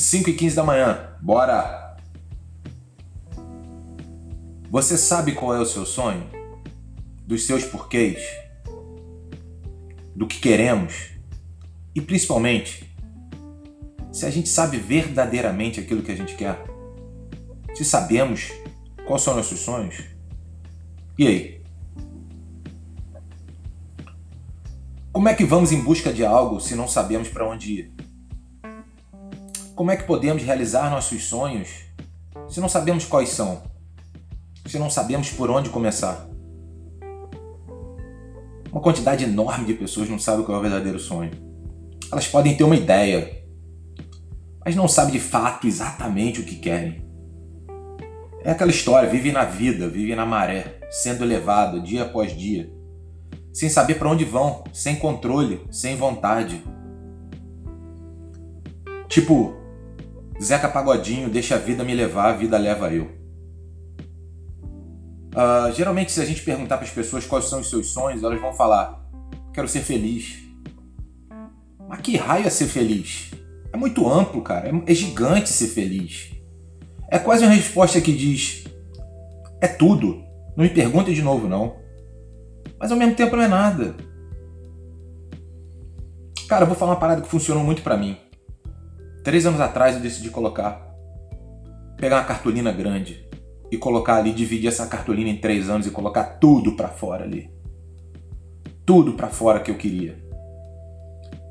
5 e 15 da manhã. Bora! Você sabe qual é o seu sonho? Dos seus porquês? Do que queremos? E principalmente, se a gente sabe verdadeiramente aquilo que a gente quer? Se sabemos quais são nossos sonhos? E aí? Como é que vamos em busca de algo se não sabemos para onde ir? Como é que podemos realizar nossos sonhos se não sabemos quais são? Se não sabemos por onde começar? Uma quantidade enorme de pessoas não sabe qual é o verdadeiro sonho. Elas podem ter uma ideia, mas não sabem de fato exatamente o que querem. É aquela história, vive na vida, vive na maré, sendo levado dia após dia, sem saber para onde vão, sem controle, sem vontade. Tipo, Zeca Pagodinho, deixa a vida me levar, a vida leva eu. Uh, geralmente, se a gente perguntar para as pessoas quais são os seus sonhos, elas vão falar: quero ser feliz. Mas que raio é ser feliz? É muito amplo, cara. É, é gigante ser feliz. É quase uma resposta que diz: é tudo. Não me pergunte de novo, não. Mas ao mesmo tempo não é nada. Cara, eu vou falar uma parada que funcionou muito para mim. Três anos atrás eu decidi colocar, pegar uma cartolina grande e colocar ali, dividir essa cartolina em três anos e colocar tudo para fora ali, tudo para fora que eu queria.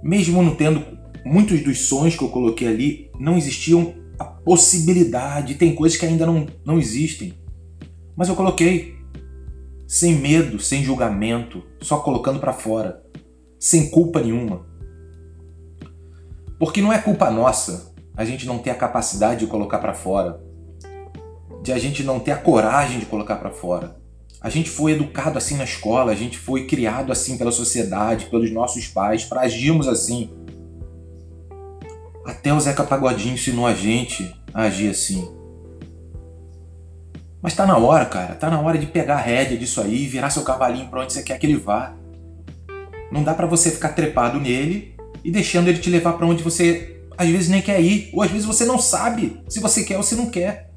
Mesmo não tendo muitos dos sonhos que eu coloquei ali, não existiam a possibilidade, tem coisas que ainda não, não existem. Mas eu coloquei sem medo, sem julgamento, só colocando para fora, sem culpa nenhuma. Porque não é culpa nossa a gente não ter a capacidade de colocar para fora, de a gente não ter a coragem de colocar para fora. A gente foi educado assim na escola, a gente foi criado assim pela sociedade, pelos nossos pais, para agirmos assim. Até o Zeca Pagodinho ensinou a gente a agir assim. Mas tá na hora, cara. Tá na hora de pegar a rédea disso aí e virar seu cavalinho pra onde você quer que ele vá. Não dá para você ficar trepado nele e deixando ele te levar para onde você às vezes nem quer ir, ou às vezes você não sabe se você quer ou se não quer.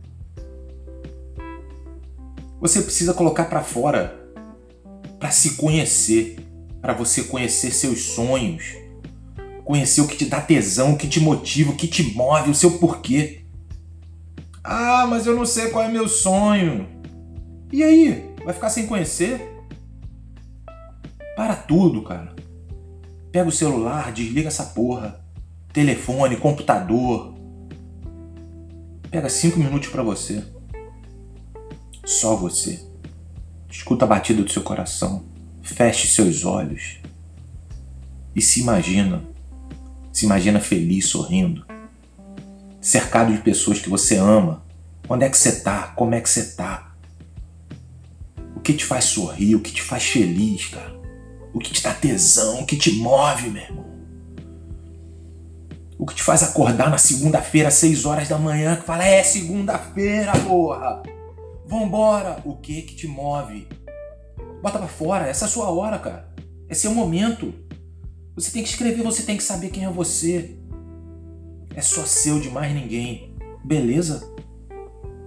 Você precisa colocar para fora para se conhecer, para você conhecer seus sonhos, conhecer o que te dá tesão, o que te motiva, o que te move, o seu porquê. Ah, mas eu não sei qual é meu sonho. E aí? Vai ficar sem conhecer? Para tudo, cara. Pega o celular, desliga essa porra. Telefone, computador. Pega cinco minutos para você. Só você. Escuta a batida do seu coração. Feche seus olhos. E se imagina. Se imagina feliz, sorrindo. Cercado de pessoas que você ama. Onde é que você tá? Como é que você tá? O que te faz sorrir? O que te faz feliz, cara? O que te dá tesão, o que te move, meu irmão. O que te faz acordar na segunda-feira, às 6 horas da manhã, que fala, é segunda-feira, porra! Vambora! O que que te move? Bota pra fora, essa é a sua hora, cara. Esse é o momento. Você tem que escrever, você tem que saber quem é você. É só seu de mais ninguém. Beleza?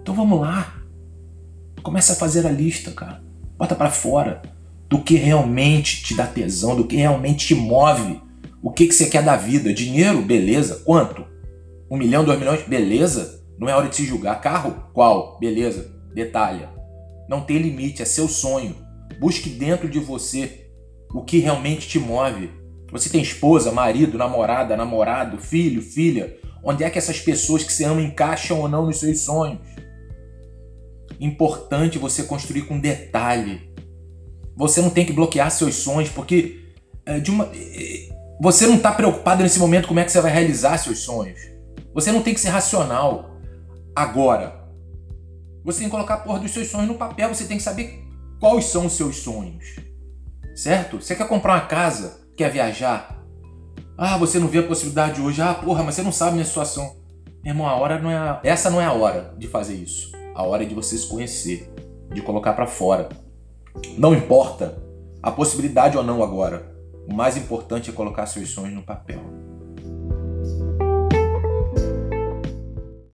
Então vamos lá. Começa a fazer a lista, cara. Bota para fora do que realmente te dá tesão, do que realmente te move. O que, que você quer da vida? Dinheiro? Beleza. Quanto? Um milhão, dois milhões? Beleza. Não é hora de se julgar. Carro? Qual? Beleza. Detalha. Não tem limite, é seu sonho. Busque dentro de você o que realmente te move. Você tem esposa, marido, namorada, namorado, filho, filha. Onde é que essas pessoas que você ama encaixam ou não nos seus sonhos? Importante você construir com detalhe você não tem que bloquear seus sonhos, porque é, de uma, você não está preocupado nesse momento como é que você vai realizar seus sonhos. Você não tem que ser racional. Agora, você tem que colocar a porra dos seus sonhos no papel, você tem que saber quais são os seus sonhos. Certo? Você quer comprar uma casa, quer viajar. Ah, você não vê a possibilidade hoje. Ah, porra, mas você não sabe minha situação. Meu irmão, a hora não é a... essa não é a hora de fazer isso. A hora é de você se conhecer, de colocar para fora. Não importa a possibilidade ou não agora. O mais importante é colocar seus sonhos no papel.